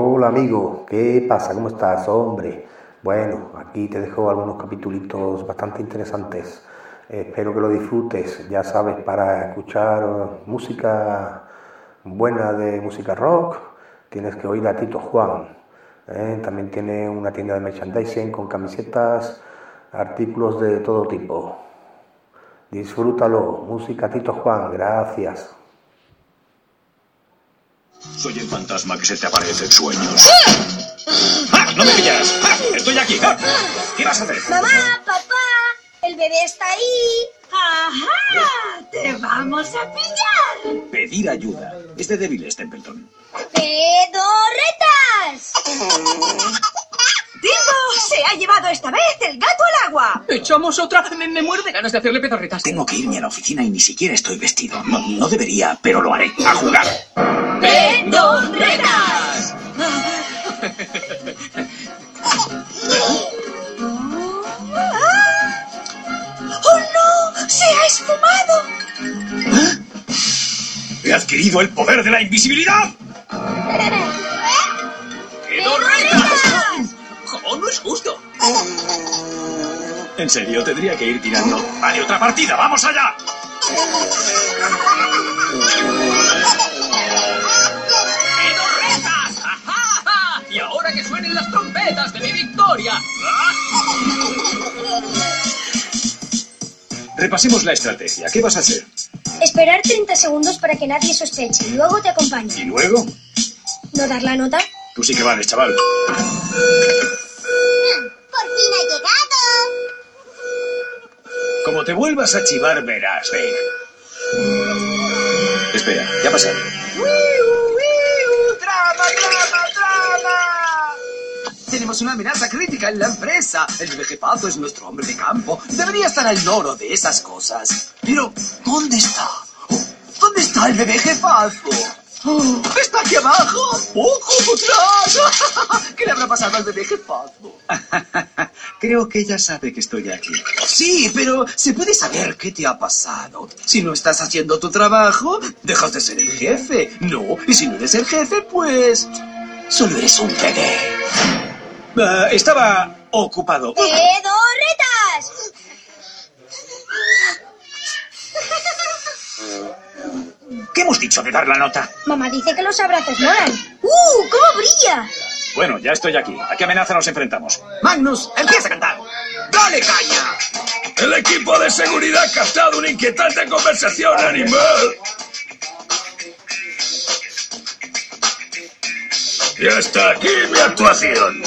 Hola amigo, ¿qué pasa? ¿Cómo estás, hombre? Bueno, aquí te dejo algunos capítulos bastante interesantes. Espero que lo disfrutes. Ya sabes, para escuchar música buena de música rock, tienes que oír a Tito Juan. ¿eh? También tiene una tienda de merchandising con camisetas, artículos de todo tipo. Disfrútalo. Música Tito Juan, gracias. Soy el fantasma que se te aparece en sueños. ¡Ah! ¡No me pillas! ¡Ah! ¡Estoy aquí! ¡Ah! ¿Qué vas a hacer? Mamá, papá, el bebé está ahí. ¡Ajá! ¡Te vamos a pillar! Pedir ayuda. Es de débiles, Templeton. ¡Pedorretas! ¡Timbo! ¡Se ha llevado esta vez el gato al agua! ¿Echamos otra? Me, me muerde ganas de hacerle pedorretas. Tengo que irme a la oficina y ni siquiera estoy vestido. No, no debería, pero lo haré. ¡A jugar! ¡Pedorretas! ¡Oh, no! ¡Se ha esfumado! ¡He adquirido el poder de la invisibilidad! En serio, tendría que ir tirando. Vale, otra partida, vamos allá. ¡Pedorretas! ¡Ajá, ajá! Y ahora que suenen las trompetas de mi victoria. Repasemos la estrategia. ¿Qué vas a hacer? Esperar 30 segundos para que nadie sospeche y luego te ¿Y acompañe. luego? ¿No dar la nota? Tú sí que vales, chaval. Te vuelvas a chivar, verás, ven. Espera, ya ha pasado. ¡Drama, drama, drama! Tenemos una amenaza crítica en la empresa. El bebé es nuestro hombre de campo. Debería estar al loro de esas cosas. Pero, ¿dónde está? ¿Dónde está el bebé jefazo? ¡Está aquí abajo! ¡Poco atrás! ¿Qué le habrá pasado al bebé jefazo? Creo que ella sabe que estoy aquí. Sí, pero ¿se puede saber qué te ha pasado? Si no estás haciendo tu trabajo, dejas de ser el jefe. No, y si no eres el jefe, pues... Solo eres un bebé. Ah, estaba ocupado. ¡Pedorretas! ¿Qué hemos dicho de dar la nota? Mamá dice que los abrazos molan. ¡Uh! ¡Cómo brilla! Bueno, ya estoy aquí. ¿A qué amenaza nos enfrentamos? Magnus, empieza a cantar. ¡Dale caña! El equipo de seguridad ha captado una inquietante conversación animal. Y hasta aquí mi actuación.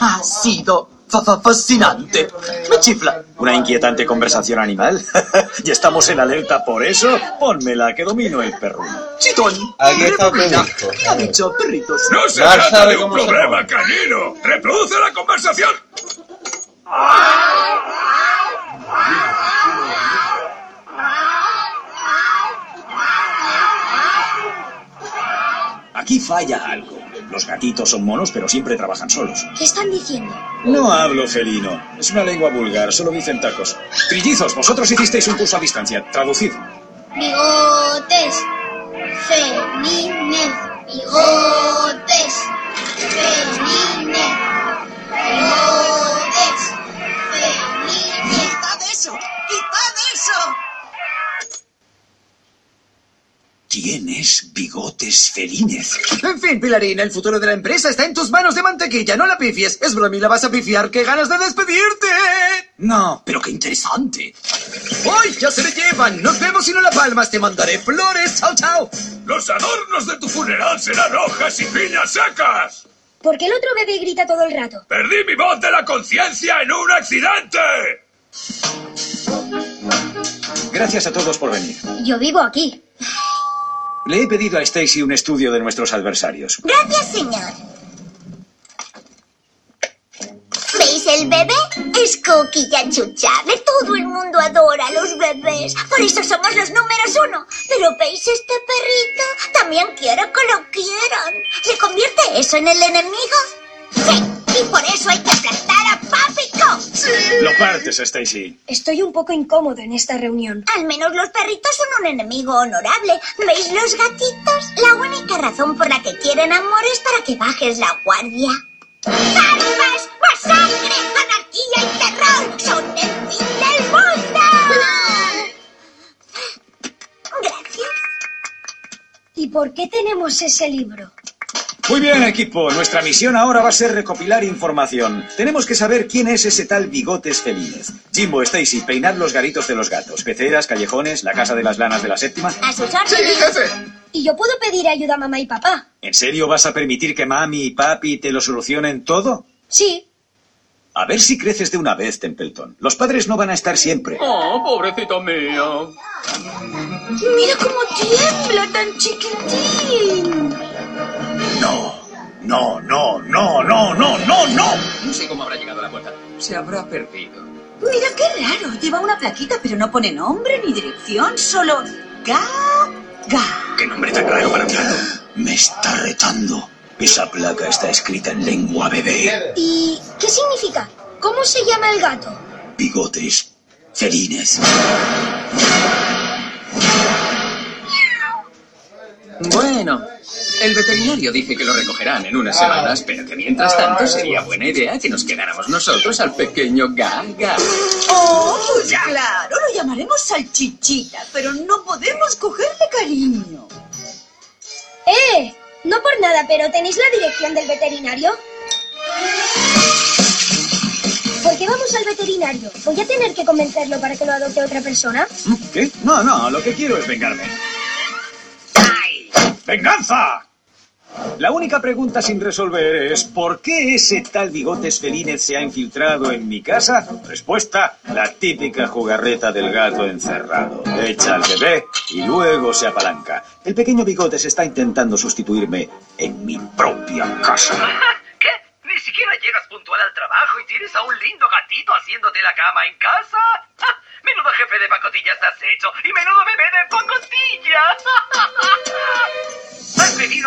Ha sido fa- fa- fascinante. Me chifla. ¿Una inquietante conversación animal? ¿Ya estamos en alerta por eso? Pónmela, que domino el perruno. Chitón. ¿Qué ha dicho, perritos? No se trata de un problema canino. Reproduce la conversación. Aquí falla algo. Los gatitos son monos, pero siempre trabajan solos. ¿Qué están diciendo? No hablo felino. Es una lengua vulgar, solo dicen tacos. Trillizos, vosotros hicisteis un curso a distancia. Traducid. Bigotes. Feminez. Bigotes. Tienes bigotes felines. En fin, Pilarín, el futuro de la empresa está en tus manos de mantequilla. No la pifies. Es broma y la vas a pifiar. ¡Qué ganas de despedirte! No, pero qué interesante. ¡Hoy ya se me llevan! ¡Nos vemos si no la palmas! ¡Te mandaré flores! ¡Chao, chao! Los adornos de tu funeral serán hojas y piñas secas. ¿Por qué el otro bebé grita todo el rato? Perdí mi voz de la conciencia en un accidente. Gracias a todos por venir. Yo vivo aquí. Le he pedido a Stacy un estudio de nuestros adversarios. Gracias, señor. ¿Veis el bebé? Es cookie y achuchable. Todo el mundo adora a los bebés. Por eso somos los números uno. Pero ¿veis este perrito? También quiere que lo quieran. ¿Se convierte eso en el enemigo? Sí. Y por eso hay que aplastar a Papico. Lo partes, Stacy. Estoy un poco incómodo en esta reunión. Al menos los perritos son un enemigo honorable. ¿Veis los gatitos? La única razón por la que quieren amor está para que bajes la guardia. ¡Armas, masacre, anarquía y terror son el fin del mundo! Gracias. ¿Y por qué tenemos ese libro? Muy bien, equipo. Nuestra misión ahora va a ser recopilar información. Tenemos que saber quién es ese tal Bigotes Felínez. Jimbo, Stacy, peinad los garitos de los gatos. Peceras, callejones, la casa de las lanas de la séptima. A sus órdenes. ¿Y yo puedo pedir ayuda a mamá y papá? ¿En serio vas a permitir que mami y papi te lo solucionen todo? Sí. A ver si creces de una vez, Templeton. Los padres no van a estar siempre. Oh, pobrecito mío. Mira cómo tiembla tan chiquitín. No, no, no, no, no, no, no, no. Sé cómo habrá llegado a la puerta. Se habrá perdido. Mira qué raro. Lleva una plaquita, pero no pone nombre ni dirección, solo Ga Ga. ¿Qué nombre tan raro para ti? Me está retando. Esa placa está escrita en lengua bebé. ¿Y qué significa? ¿Cómo se llama el gato? Bigotes. Felines. Bueno, el veterinario dice que lo recogerán en unas semanas, pero que mientras tanto sería buena idea que nos quedáramos nosotros al pequeño Gaga. Oh, pues claro, lo llamaremos salchichita, pero no podemos cogerle cariño. ¡Eh! No por nada, pero ¿tenéis la dirección del veterinario? ¿Por qué vamos al veterinario? ¿Voy a tener que convencerlo para que lo adopte otra persona? ¿Qué? No, no, lo que quiero es vengarme. ¡Venganza! La única pregunta sin resolver es ¿por qué ese tal Bigotes Felínez se ha infiltrado en mi casa? Respuesta, la típica jugarreta del gato encerrado. Echa al bebé y luego se apalanca. El pequeño Bigotes está intentando sustituirme en mi propia casa. ¿Qué? ¿Ni siquiera llegas puntual al trabajo y tienes a un lindo gatito haciéndote la cama en casa? Menudo jefe de pacotilla estás hecho y menudo bebé de pacotilla.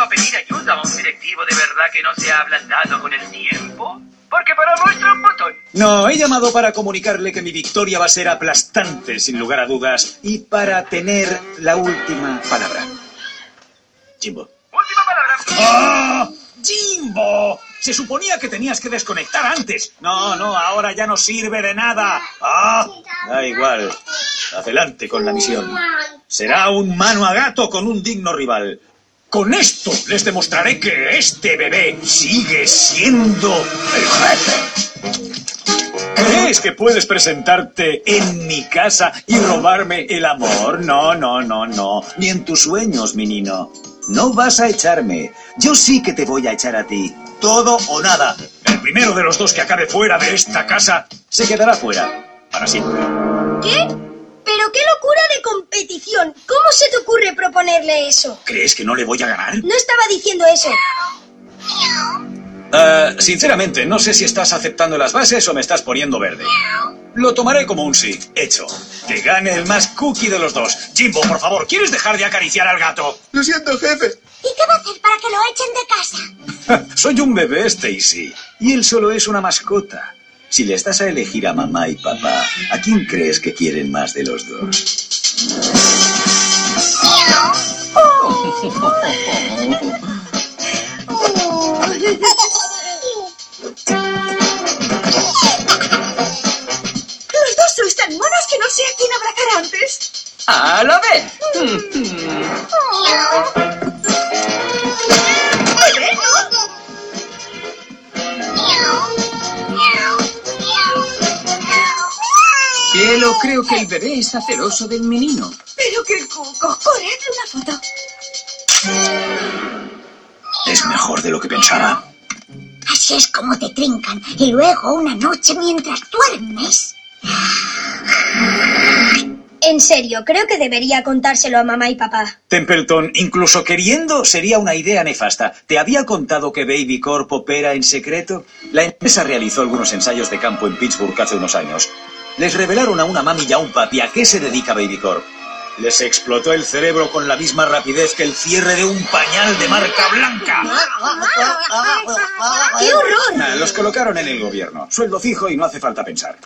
¿Has venido a pedir ayuda a un directivo de verdad que no se ha ablandado con el tiempo? Porque para muestra un botón. No, he llamado para comunicarle que mi victoria va a ser aplastante, sin lugar a dudas, y para tener la última palabra. Jimbo. Última palabra. ¡Ah! ¡Jimbo! Se suponía que tenías que desconectar antes. No, no, ahora ya no sirve de nada. ¡Ah! Da igual. Adelante con la misión. Será un mano a gato con un digno rival. Con esto les demostraré que este bebé sigue siendo el jefe. ¿Crees que puedes presentarte en mi casa y robarme el amor? No, no, no, no. Ni en tus sueños, mi niño. No vas a echarme. Yo sí que te voy a echar a ti. Todo o nada. El primero de los dos que acabe fuera de esta casa se quedará fuera. Para siempre. ¿Qué? ¿Pero qué locura de competición? ¿Cómo se te ocurre proponerle eso? ¿Crees que no le voy a ganar? No estaba diciendo eso. Ah, sinceramente, no sé si estás aceptando las bases o me estás poniendo verde. Lo tomaré como un sí. Hecho. Que gane el más cookie de los dos. Jimbo, por favor, ¿quieres dejar de acariciar al gato? Lo siento, jefe. ¿Y qué va a hacer para que lo echen de casa? Soy un bebé, Stacy. Y él solo es una mascota. Si les das a elegir a mamá y papá, ¿a quién crees que quieren más de los dos? Los dos sois tan monos que no sé a quién abrazar antes. ¡A la vez! Cielo, creo que el bebé está celoso del menino. Pero qué cuco. Corredle una foto. Es mejor de lo que pensaba. Así es como te trincan. Y luego una noche mientras duermes. En serio, creo que debería contárselo a mamá y papá. Templeton, incluso queriendo, sería una idea nefasta. ¿Te había contado que Baby Corp opera en secreto? La empresa realizó algunos ensayos de campo en Pittsburgh hace unos años. Les revelaron a una mami y a un papi a qué se dedica Baby Corp. Les explotó el cerebro con la misma rapidez que el cierre de un pañal de marca blanca. ¡Qué horror! Ah, Los colocaron en el gobierno. Sueldo fijo y no hace falta pensar.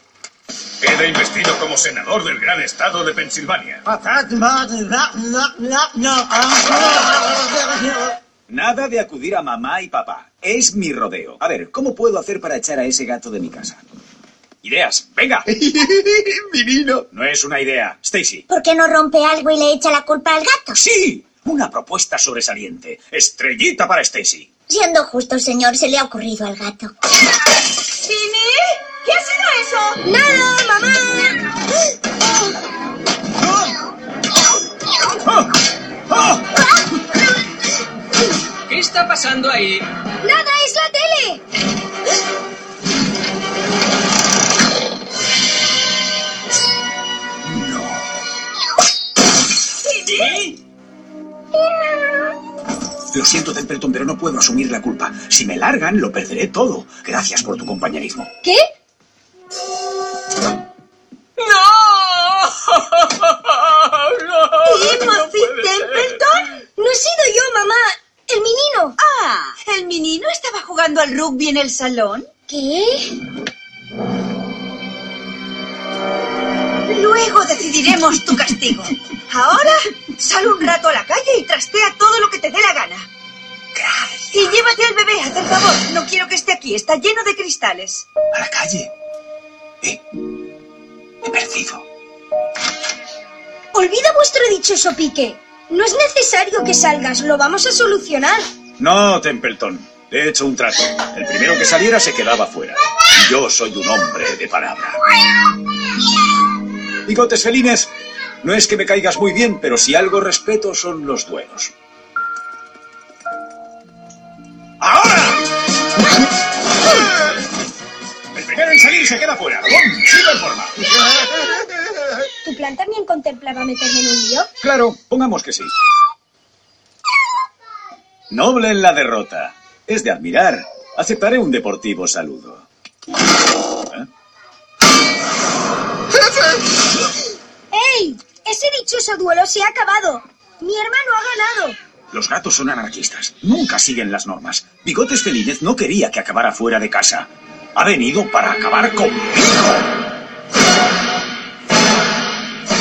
Queda investido como senador del gran estado de Pensilvania. Nada de acudir a mamá y papá. Es mi rodeo. A ver, ¿cómo puedo hacer para echar a ese gato de mi casa? Ideas, venga. Menino. No es una idea. Stacy. ¿Por qué no rompe algo y le echa la culpa al gato? Sí, una propuesta sobresaliente. Estrellita para Stacy. Siendo justo, señor, se le ha ocurrido al gato. ¿Tini? ¿Qué ha sido eso? ¡Nada, mamá! ¿Qué está pasando ahí? ¡Nada, es la tele! Lo siento, Templeton, pero no puedo asumir la culpa. Si me largan, lo perderé todo. Gracias por tu compañerismo. ¿Qué? ¿Timothy Templeton? No he sido yo, mamá. El menino. Ah, ¿el menino estaba jugando al rugby en el salón? ¿Qué? Luego decidiremos tu castigo. Ahora, sal un rato a la calle y trastea todo lo que te dé la gana. Y llévate al bebé, haz el favor. No quiero que esté aquí, está lleno de cristales. A la calle. Eh, he perdido. Olvida vuestro dichoso pique. No es necesario que salgas, lo vamos a solucionar. No, Templeton. He hecho un trato. El primero que saliera se quedaba fuera. Y yo soy un hombre de palabra. Bigotes felines, no es que me caigas muy bien, pero si algo respeto son los duelos. ¡Ahora! El primero en salir se queda fuera. ¡Bum! ¡Sigo en forma! ¿Tu plan también contemplaba meterme en un lío? Claro, pongamos que sí. Noble en la derrota. Es de admirar. Aceptaré un deportivo saludo. ¿Eh? ¡Ey! Ese dichoso duelo se ha acabado. Mi hermano ha ganado. Los gatos son anarquistas. Nunca siguen las normas. Bigotes Felínez no quería que acabara fuera de casa. Ha venido para acabar conmigo.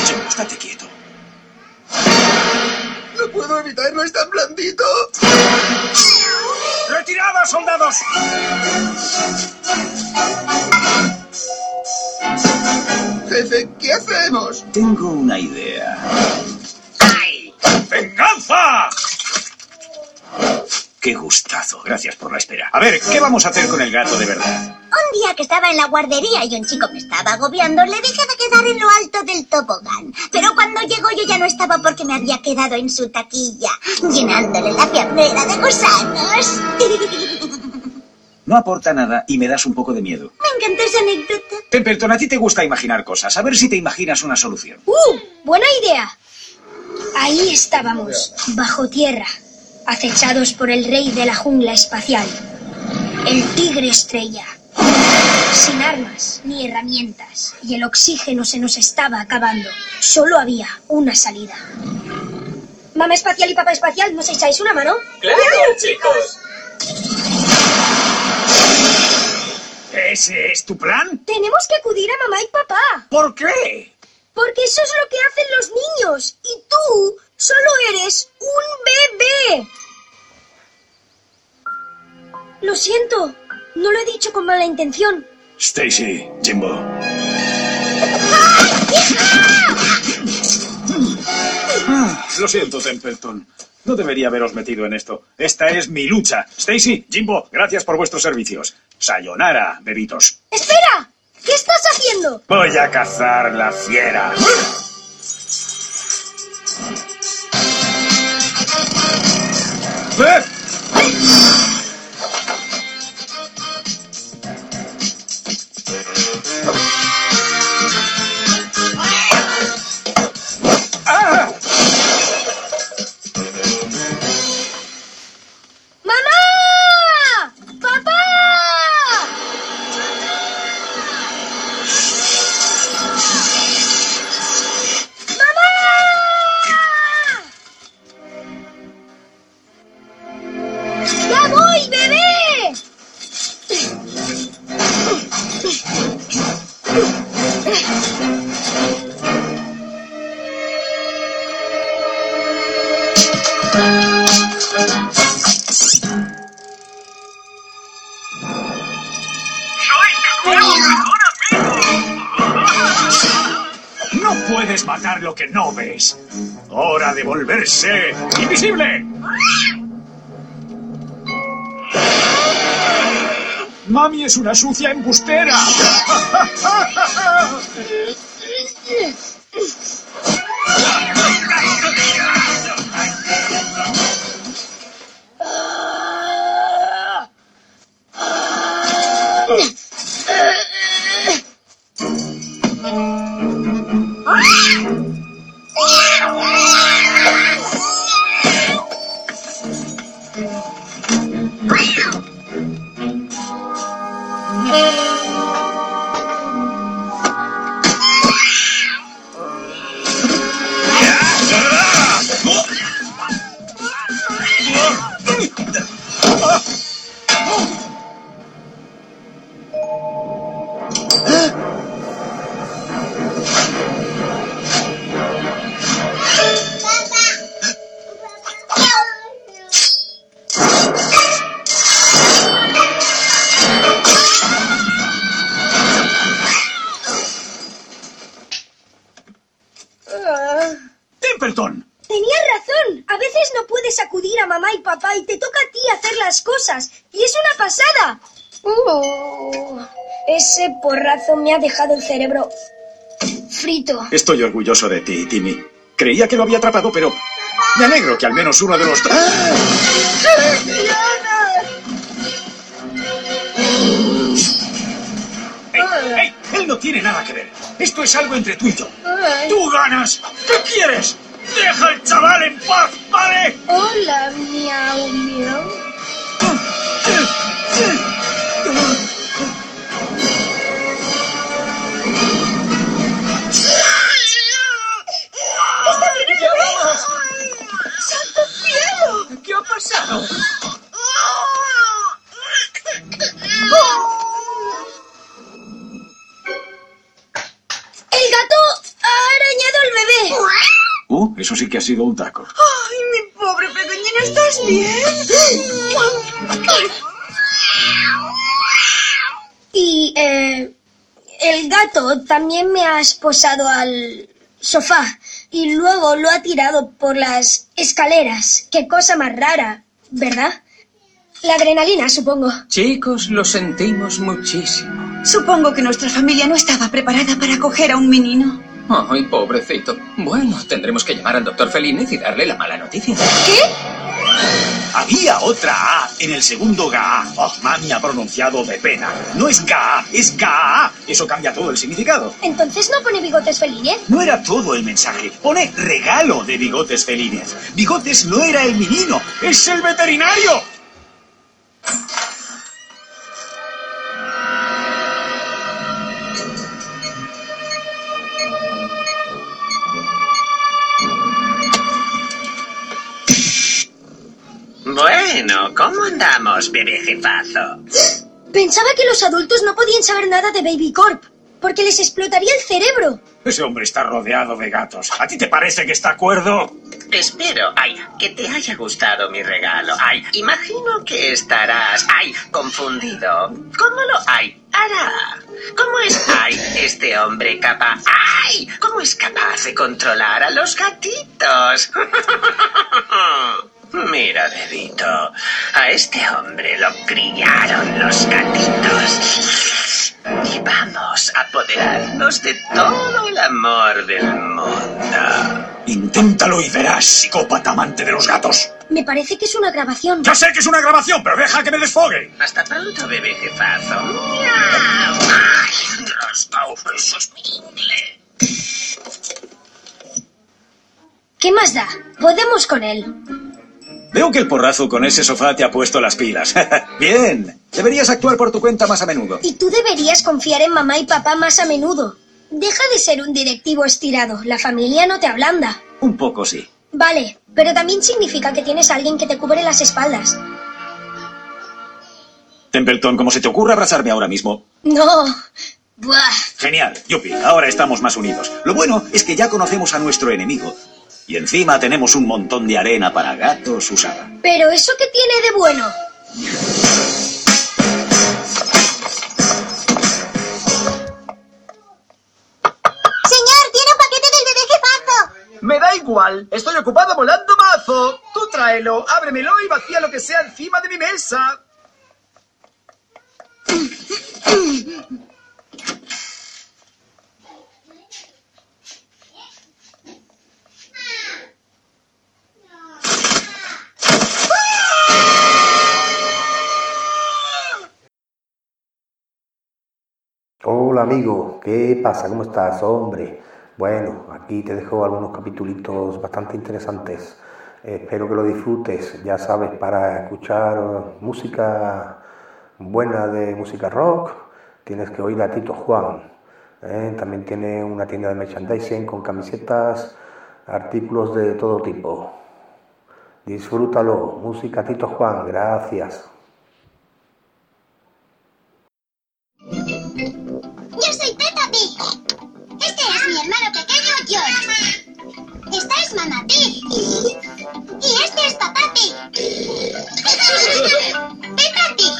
Jim, estate quieto. No puedo evitarlo, es tan blandito. ¡Retirada, soldados! Jefe, ¿qué hacemos? Tengo una idea. ¡Ay! ¡Venganza! Qué gustazo. Gracias por la espera. A ver, ¿qué vamos a hacer con el gato de verdad? Un día que estaba en la guardería y un chico me estaba agobiando, le dije de quedar en lo alto del tobogán. Pero cuando llegó yo ya no estaba porque me había quedado en su taquilla, llenándole la piernera de gusanos. No aporta nada y me das un poco de miedo. Me encantó esa anécdota. Templeton, a ti te gusta imaginar cosas. A ver si te imaginas una solución. ¡Uh! ¡Buena idea! Ahí estábamos, bajo tierra, acechados por el rey de la jungla espacial, el tigre estrella. Sin armas ni herramientas, y el oxígeno se nos estaba acabando. Solo había una salida. Mamá espacial y papá espacial, ¿nos echáis una mano? ¡Claro, chicos! ¿Ese es tu plan? Tenemos que acudir a mamá y papá. ¿Por qué? Porque eso es lo que hacen los niños. Y tú solo eres un bebé. Lo siento. No lo he dicho con mala intención. Stacy, Jimbo. Ah, Lo siento, Templeton. No debería haberos metido en esto. Esta es mi lucha. Stacy, Jimbo, gracias por vuestros servicios. Sayonara, bebitos. ¡Espera! ¿Qué estás haciendo? Voy a cazar la fiera. ¡Eh! Que no ves. Hora de volverse invisible. Mami es una sucia embustera. me ha dejado el cerebro frito. Estoy orgulloso de ti, Timmy. Creía que lo había atrapado, pero me alegro que al menos uno de los tres... ¡Ey, ey! Él no tiene nada que ver. Esto es algo entre tú y yo. ¡Tú ganas! ¿Qué quieres? ¡Deja al chaval en paz, ¿vale? Hola, miau, miau. Ha sido un taco. ¡Ay, mi pobre pequeñina! ¿Estás bien? Y eh, el gato también me ha esposado al sofá y luego lo ha tirado por las escaleras. Qué cosa más rara, ¿verdad? La adrenalina, supongo. Chicos, lo sentimos muchísimo. Supongo que nuestra familia no estaba preparada para acoger a un menino. Ay, pobrecito. Bueno, tendremos que llamar al doctor Felínez y darle la mala noticia. ¿Qué? Había otra A en el segundo GA. Oh, mami ha pronunciado de pena. No es GA, es GA. Eso cambia todo el significado. Entonces no pone bigotes felines. No era todo el mensaje. Pone regalo de Bigotes Felines. Bigotes no era el menino, es el veterinario. Bueno, ¿cómo andamos, bebé jefazo? Pensaba que los adultos no podían saber nada de Baby Corp, porque les explotaría el cerebro. Ese hombre está rodeado de gatos. ¿A ti te parece que está cuerdo? Espero, ay, que te haya gustado mi regalo. Ay, imagino que estarás, ay, confundido. ¿Cómo lo, ay, hará? ¿Cómo es, ay, este hombre capaz, ay, cómo es capaz de controlar a los gatitos? Mira, bebito, a este hombre lo criaron los gatitos. Y vamos a apoderarnos de todo el amor del mundo. Inténtalo y verás, psicópata amante de los gatos. Me parece que es una grabación. Ya sé que es una grabación, pero deja que me desfogue. Hasta pronto, bebé jefazo. Miau. Ay, rascao, eso es mi. ¿Qué más da? Podemos con él. Veo que el porrazo con ese sofá te ha puesto las pilas. Bien. Deberías actuar por tu cuenta más a menudo. Y tú deberías confiar en mamá y papá más a menudo. Deja de ser un directivo estirado. La familia no te ablanda. Un poco sí. Vale, pero también significa que tienes a alguien que te cubre las espaldas. Templeton, ¿cómo se te ocurre abrazarme ahora mismo? No. Buah. Genial, Yuppie, ahora estamos más unidos. Lo bueno es que ya conocemos a nuestro enemigo. Y encima tenemos un montón de arena para gatos usada. Pero ¿eso qué tiene de bueno? Señor, tiene un paquete del igual. Estoy ocupado volando mazo. Tú tráelo, ábremelo y vacía lo que sea encima de mi mesa. Hola amigo, ¿qué pasa? ¿Cómo estás, hombre? Bueno, aquí te dejo algunos capítulos bastante interesantes. espero que lo disfrutes. Ya sabes, para escuchar música buena de música rock, tienes que oír a Tito Juan. ¿eh? También tiene una tienda de merchandising con camisetas, artículos de todo tipo. Disfrútalo. Música Tito Juan, gracias. Pequeño George. Esta es Mamá Pig. Y este es Papá Pig. Peppa Pig.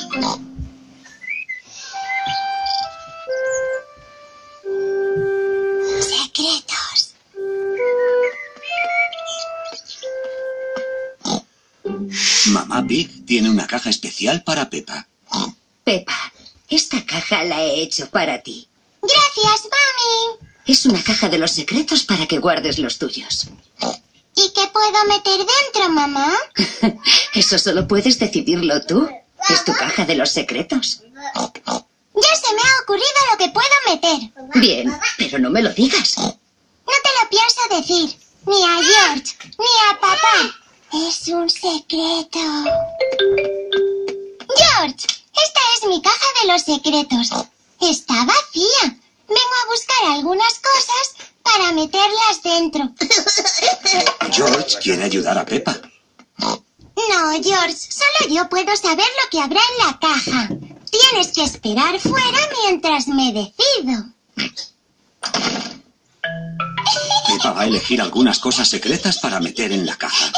Secretos. Mamá Pig tiene una caja especial para Pepa. Pepa, esta caja la he hecho para ti. Gracias, mami. Es una caja de los secretos para que guardes los tuyos. ¿Y qué puedo meter dentro, mamá? Eso solo puedes decidirlo tú. Es tu caja de los secretos. Ya se me ha ocurrido lo que puedo meter. Bien, pero no me lo digas. No te lo pienso decir. Ni a George, ni a papá. Es un secreto. George, esta es mi caja de los secretos. Está vacía. Vengo a buscar algunas cosas para meterlas dentro. George quiere ayudar a Pepa. No, George, solo yo puedo saber lo que habrá en la caja. Tienes que esperar fuera mientras me decido. Pepa va a elegir algunas cosas secretas para meter en la caja.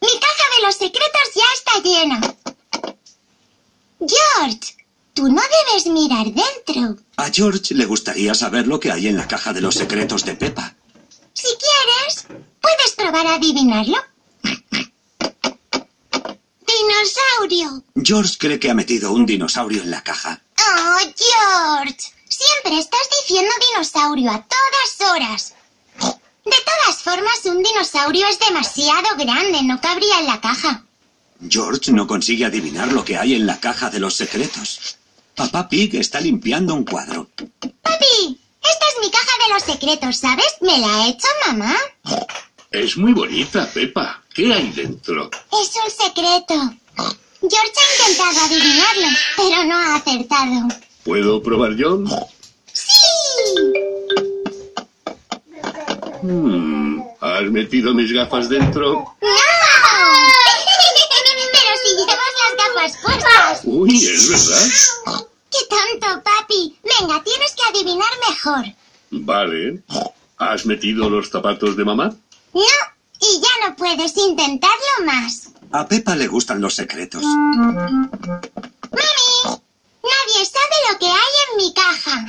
Mi caja de los secretos ya está llena. George, tú no debes mirar dentro. A George le gustaría saber lo que hay en la caja de los secretos de Pepa. Si quieres, puedes probar a adivinarlo. Dinosaurio. George cree que ha metido un dinosaurio en la caja. Oh, George. Siempre estás diciendo dinosaurio a todas horas. De todas formas, un dinosaurio es demasiado grande, no cabría en la caja. George no consigue adivinar lo que hay en la caja de los secretos. Papá Pig está limpiando un cuadro. Papi, esta es mi caja de los secretos, ¿sabes? Me la ha hecho mamá. Es muy bonita, Pepa. ¿Qué hay dentro? Es un secreto. George ha intentado adivinarlo, pero no ha acertado. ¿Puedo probar yo? ¡Sí! Hmm, ¿Has metido mis gafas dentro? ¡No! pero si llevas las gafas puestas. Uy, es verdad. ¡Qué tonto, papi! Venga, tienes que adivinar mejor. Vale. ¿Has metido los zapatos de mamá? No, y ya no puedes intentarlo más. A Pepa le gustan los secretos. ¡Mami! Nadie sabe lo que hay en mi caja. ¡No!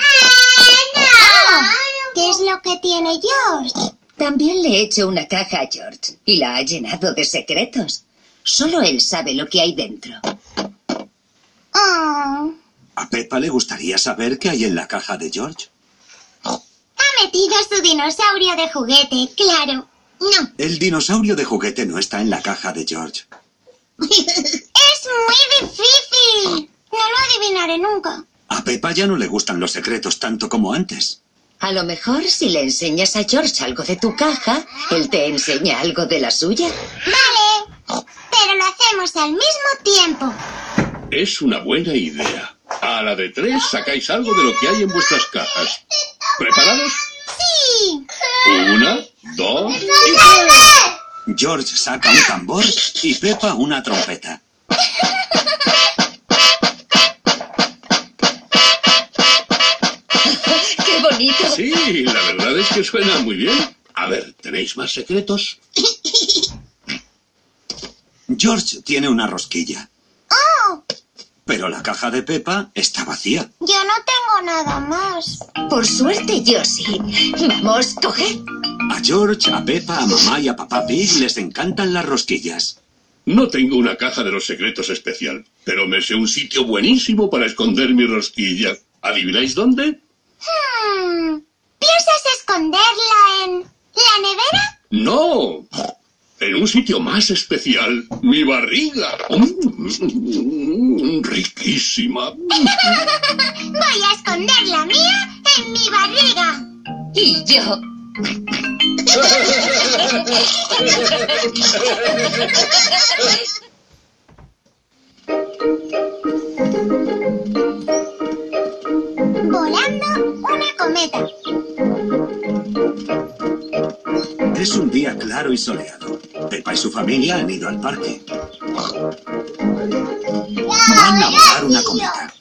¿Qué es lo que tiene George? También le he hecho una caja a George y la ha llenado de secretos. Solo él sabe lo que hay dentro. Oh, A Pepa le gustaría saber qué hay en la caja de George. ha metido su dinosaurio de juguete, claro. No, El dinosaurio de juguete no está en la caja de George. es muy difícil. No lo adivinaré nunca. A Pepa ya no le gustan los secretos tanto como antes. A lo mejor si le enseñas a George algo de tu caja, él te enseña algo de la suya. Vale, pero lo hacemos al mismo tiempo. Es una buena idea. A la de tres sacáis algo de lo que hay en vuestras cajas. ¿Preparados? Sí. Una, dos y... George saca un tambor y Pepa una trompeta. ¡Qué bonito! Sí, la verdad es que suena muy bien. A ver, ¿tenéis más secretos? George tiene una rosquilla. Oh, Pero la caja de Pepa está vacía. Yo no tengo nada más. Por suerte yo sí. Vamos, coge. A George, a Pepa, a mamá y a papá Pig les encantan las rosquillas. No tengo una caja de los secretos especial, pero me sé un sitio buenísimo para esconder mi rosquilla. ¿Adivináis dónde? Hmm, ¿Piensas esconderla en la nevera? No. En un sitio más especial, mi barriga. Mm, riquísima. Voy a esconder la mía en mi barriga. Y yo. Volando una cometa. Es un día claro y soleado. Pepa y su familia han ido al parque. Van a volar una cometa.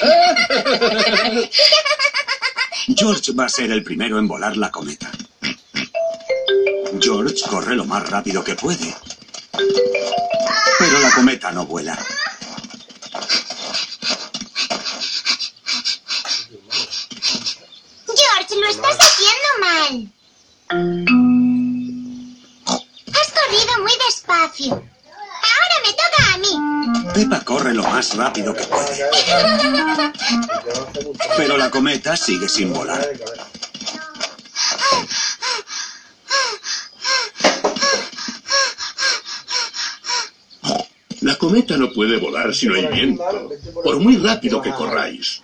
George va a ser el primero en volar la cometa. George corre lo más rápido que puede. Pero la cometa no vuela. Más rápido que puede. Pero la cometa sigue sin volar. La cometa no puede volar si no hay viento, por muy rápido que corráis.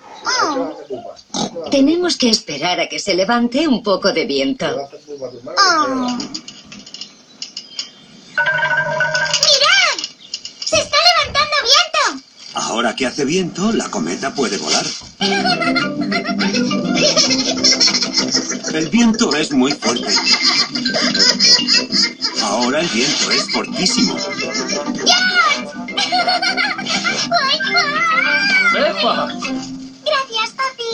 Tenemos que esperar a que se levante un poco de viento. Oh. ¡Mirad! ¡Se está levantando viento! Ahora que hace viento, la cometa puede volar. El viento es muy fuerte. Ahora el viento es fortísimo. ¡Pepa! Gracias, papi.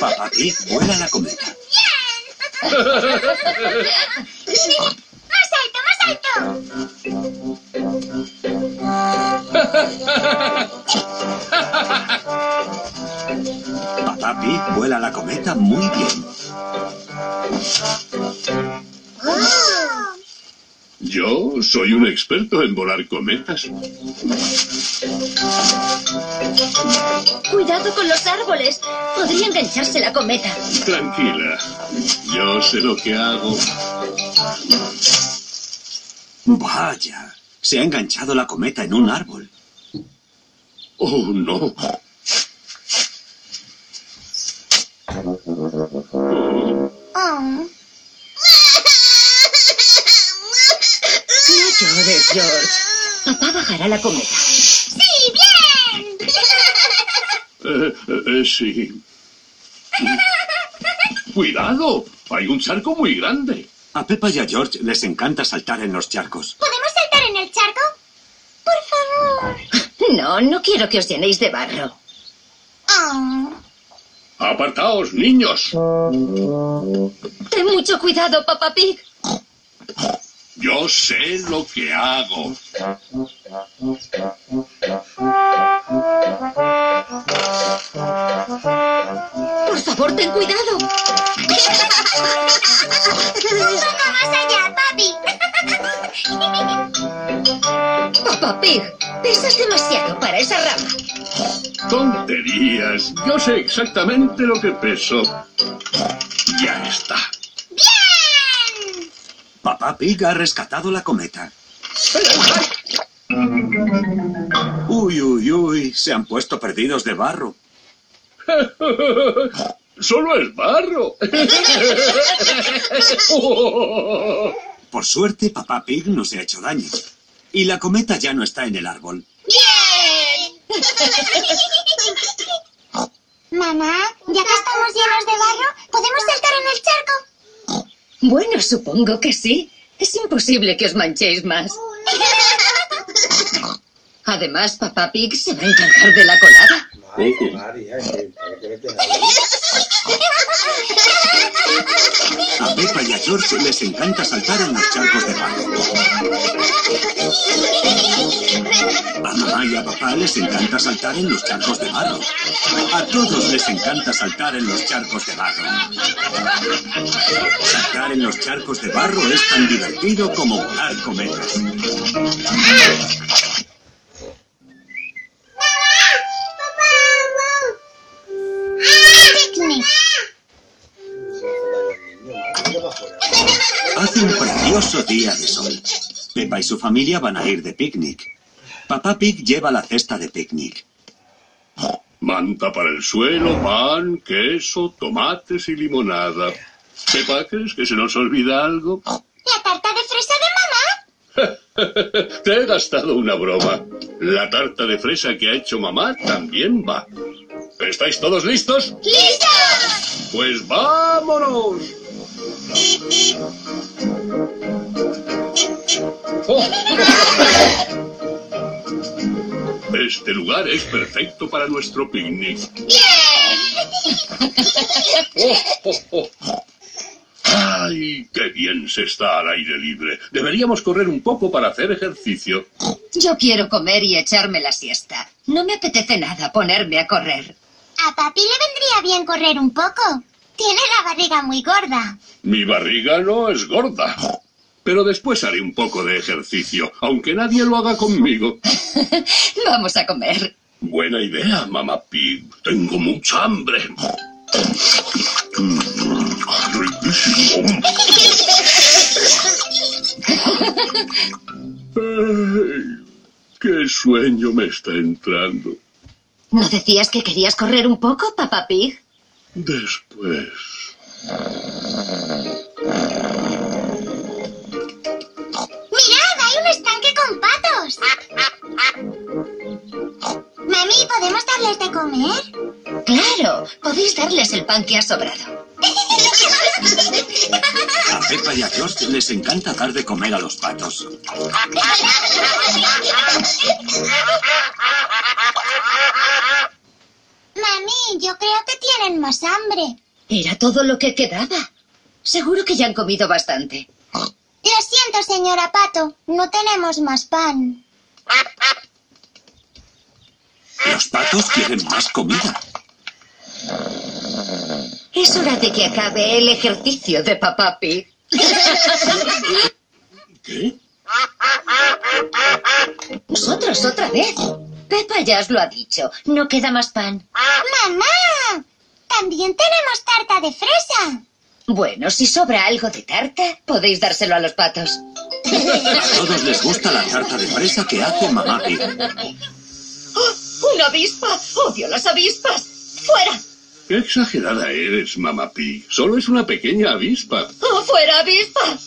Papá Pig vuela la cometa. ¡Más alto, más alto! Papá Pig vuela la cometa muy bien. Yo soy un experto en volar cometas. Cuidado con los árboles. Podría engancharse la cometa. Tranquila, yo sé lo que hago. Vaya, se ha enganchado la cometa en un árbol. Oh, no. Oh. No llores, George. Papá bajará la cometa. ¡Sí, bien! Eh, eh, sí. Cuidado, hay un charco muy grande. A Pepa y a George les encanta saltar en los charcos. ¿Podemos saltar en el charco? Por favor. No, no quiero que os llenéis de barro. Oh. Apartaos, niños. Ten mucho cuidado, Papá Pig. Yo sé lo que hago. Por favor, ten cuidado. Un poco más allá, papi. Papá Pig, pesas demasiado para esa rama. Tonterías. Yo sé exactamente lo que peso. Ya está. ¡Bien! Papá Pig ha rescatado la cometa. Uy, uy, uy, se han puesto perdidos de barro. Solo es barro. Por suerte, Papá Pig no se ha hecho daño. Y la cometa ya no está en el árbol. ¡Bien! Mamá, ya que estamos llenos de barro, ¿podemos saltar en el charco? Bueno, supongo que sí. Es imposible que os manchéis más. Además, Papá Pig se va a encargar de la colada. María, que, que vete a Pepa y a George les encanta saltar en los charcos de barro. A mamá y a papá les encanta saltar en los charcos de barro. A todos les encanta saltar en los charcos de barro. Saltar en los charcos de barro es tan divertido como volar cometas. Día de sol. Pepa y su familia van a ir de picnic. Papá Pig lleva la cesta de picnic. Manta para el suelo, pan, queso, tomates y limonada. Pepa, ¿crees que se nos olvida algo? ¿La tarta de fresa de mamá? Te he gastado una broma. La tarta de fresa que ha hecho mamá también va. ¿Estáis todos listos? ¡Listos! Pues vámonos. Este lugar es perfecto para nuestro picnic. Oh, oh, oh. ¡Ay, qué bien se está al aire libre! Deberíamos correr un poco para hacer ejercicio. Yo quiero comer y echarme la siesta. No me apetece nada ponerme a correr. A papi le vendría bien correr un poco. Tiene la barriga muy gorda. Mi barriga no es gorda. Pero después haré un poco de ejercicio, aunque nadie lo haga conmigo. Vamos a comer. Buena idea, mamá Pig. Tengo mucha hambre. Riquísimo. Ay, qué sueño me está entrando. ¿No decías que querías correr un poco, papá Pig? Después. ¡Mirad! ¡Hay un estanque con patos! Mami, ¿podemos darles de comer? Claro, podéis darles el pan que ha sobrado. A Pepa y a George les encanta dar de comer a los patos. Creo que tienen más hambre. Era todo lo que quedaba. Seguro que ya han comido bastante. Lo siento, señora Pato. No tenemos más pan. Los patos quieren más comida. Es hora de que acabe el ejercicio de papá Pig. ¿Qué? Vosotros otra vez. Pepa ya os lo ha dicho. No queda más pan. ¡Mamá! También tenemos tarta de fresa. Bueno, si sobra algo de tarta, podéis dárselo a los patos. A todos les gusta la tarta de fresa que hace mamá Pig. ¡Oh! ¡Una avispa! ¡Odio las avispas! ¡Fuera! Qué exagerada eres, mamá Pig. Solo es una pequeña avispa. ¡Oh, ¡Fuera avispa!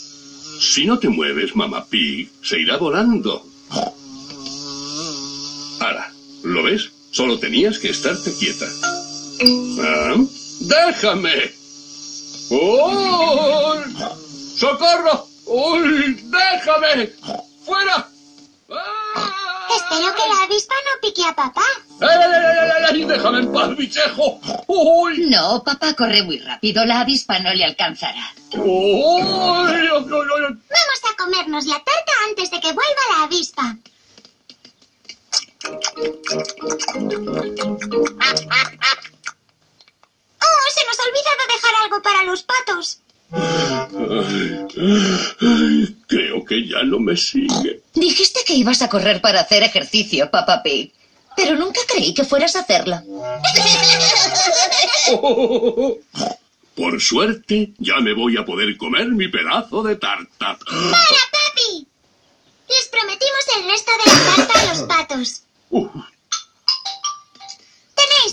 Si no te mueves, mamá Pig, se irá volando. ¿Lo ves? Solo tenías que estarte quieta. ¿Ah? ¡Déjame! ¡Uy! ¡Socorro! ¡Uy! ¡Déjame! ¡Fuera! Espero que la avispa no pique a papá. ¡Ay, ay, ay, ay, ay! ¡Déjame en paz, bichejo! ¡Uy! No, papá corre muy rápido. La avispa no le alcanzará. ¡Uy! Vamos a comernos la tarta antes de que vuelva la avispa. ¡Oh! Se nos ha olvidado dejar algo para los patos. Ay, ay, creo que ya no me sigue. Dijiste que ibas a correr para hacer ejercicio, papá Pig. Pero nunca creí que fueras a hacerlo. Por suerte, ya me voy a poder comer mi pedazo de tarta. ¡Para, papi! Les prometimos el resto de la tarta a los patos. Tenéis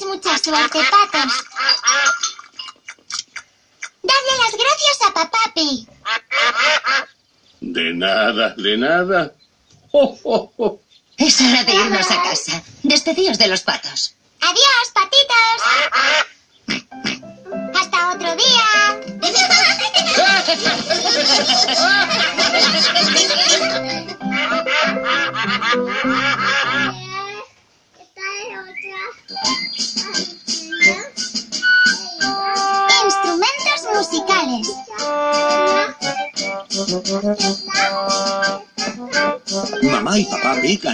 mucha suerte, patos. Dadle las gracias a papá Pig. de nada, de nada. Oh, oh, oh. Es hora de irnos a casa. Despedíos de los patos. Adiós, patitos. Hasta otro día.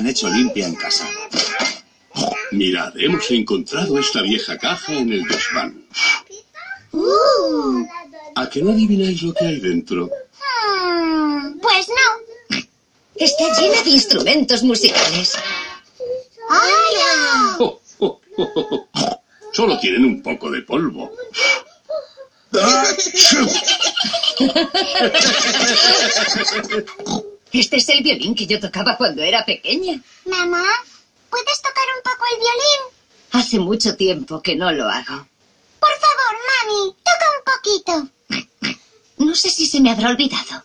han hecho limpia en casa. Mirad, hemos encontrado esta vieja caja en el desván. Uh. ¿A que no adivináis lo que hay dentro? Pues no. Está llena de instrumentos musicales. ¡Hala! Oh, oh, oh, oh, oh. Solo tienen un poco de polvo. El violín que yo tocaba cuando era pequeña. Mamá, ¿puedes tocar un poco el violín? Hace mucho tiempo que no lo hago. Por favor, mami, toca un poquito. No sé si se me habrá olvidado.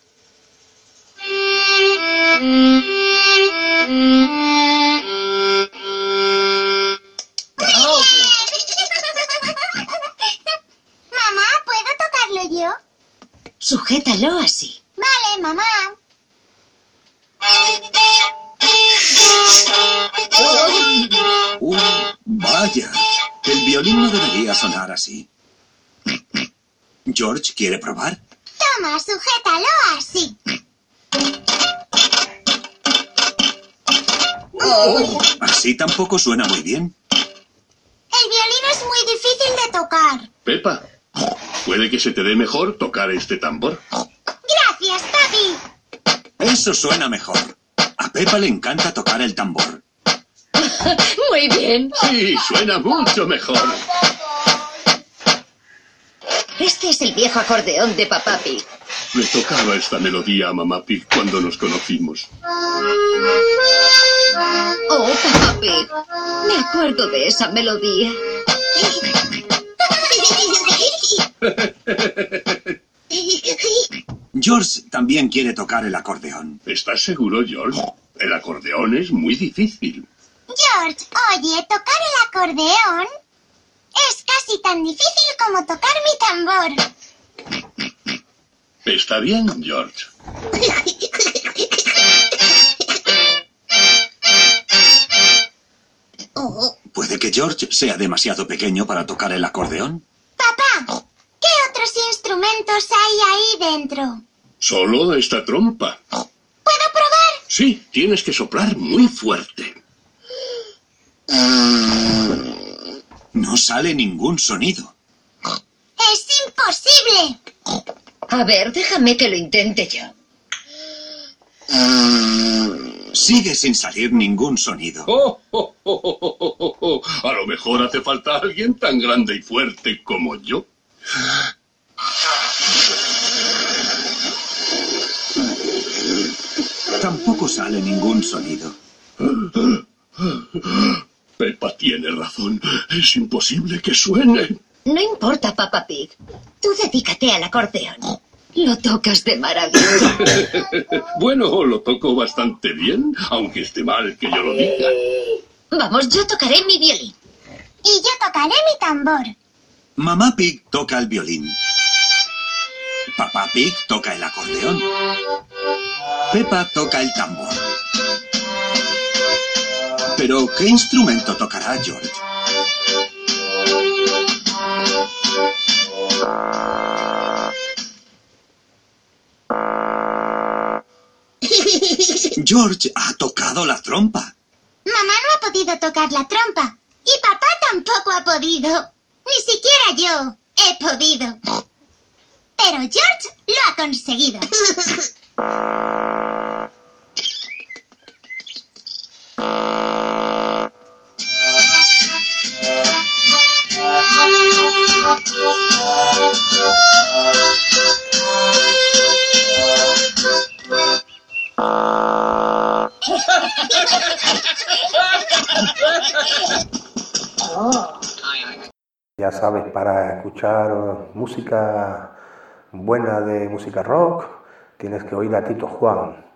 Mamá, ¿puedo tocarlo yo? Sujétalo así. Así. George, ¿quiere probar? Toma, sujétalo así. Así tampoco suena muy bien. El violín es muy difícil de tocar. Pepa, puede que se te dé mejor tocar este tambor. Gracias, papi. Eso suena mejor. A Pepa le encanta tocar el tambor. Muy bien. Sí, suena mucho mejor. Este es el viejo acordeón de papá Pig. Le tocaba esta melodía a Mamá Pig cuando nos conocimos. Oh, papá Pig. Me acuerdo de esa melodía. George también quiere tocar el acordeón. ¿Estás seguro, George? El acordeón es muy difícil. George, oye, tocar el acordeón es casi tan difícil como tocar mi tambor. Está bien, George. ¿Puede que George sea demasiado pequeño para tocar el acordeón? Papá, ¿qué otros instrumentos hay ahí dentro? Solo esta trompa. ¿Puedo probar? Sí, tienes que soplar muy fuerte. No sale ningún sonido. ¡Es imposible! A ver, déjame que lo intente yo. Sigue sin salir ningún sonido. Oh, oh, oh, oh, oh, oh, oh. A lo mejor hace falta alguien tan grande y fuerte como yo. Tampoco sale ningún sonido. Pepa tiene razón. Es imposible que suene. No importa, papá Pig. Tú dedícate al acordeón. Lo tocas de maravilla. bueno, lo toco bastante bien, aunque esté mal que yo lo diga. Vamos, yo tocaré mi violín. Y yo tocaré mi tambor. Mamá Pig toca el violín. Papá Pig toca el acordeón. Pepa toca el tambor. Pero, ¿qué instrumento tocará George? George ha tocado la trompa. Mamá no ha podido tocar la trompa. Y papá tampoco ha podido. Ni siquiera yo he podido. Pero George lo ha conseguido. Ya sabes, para escuchar música buena de música rock, tienes que oír a Tito Juan.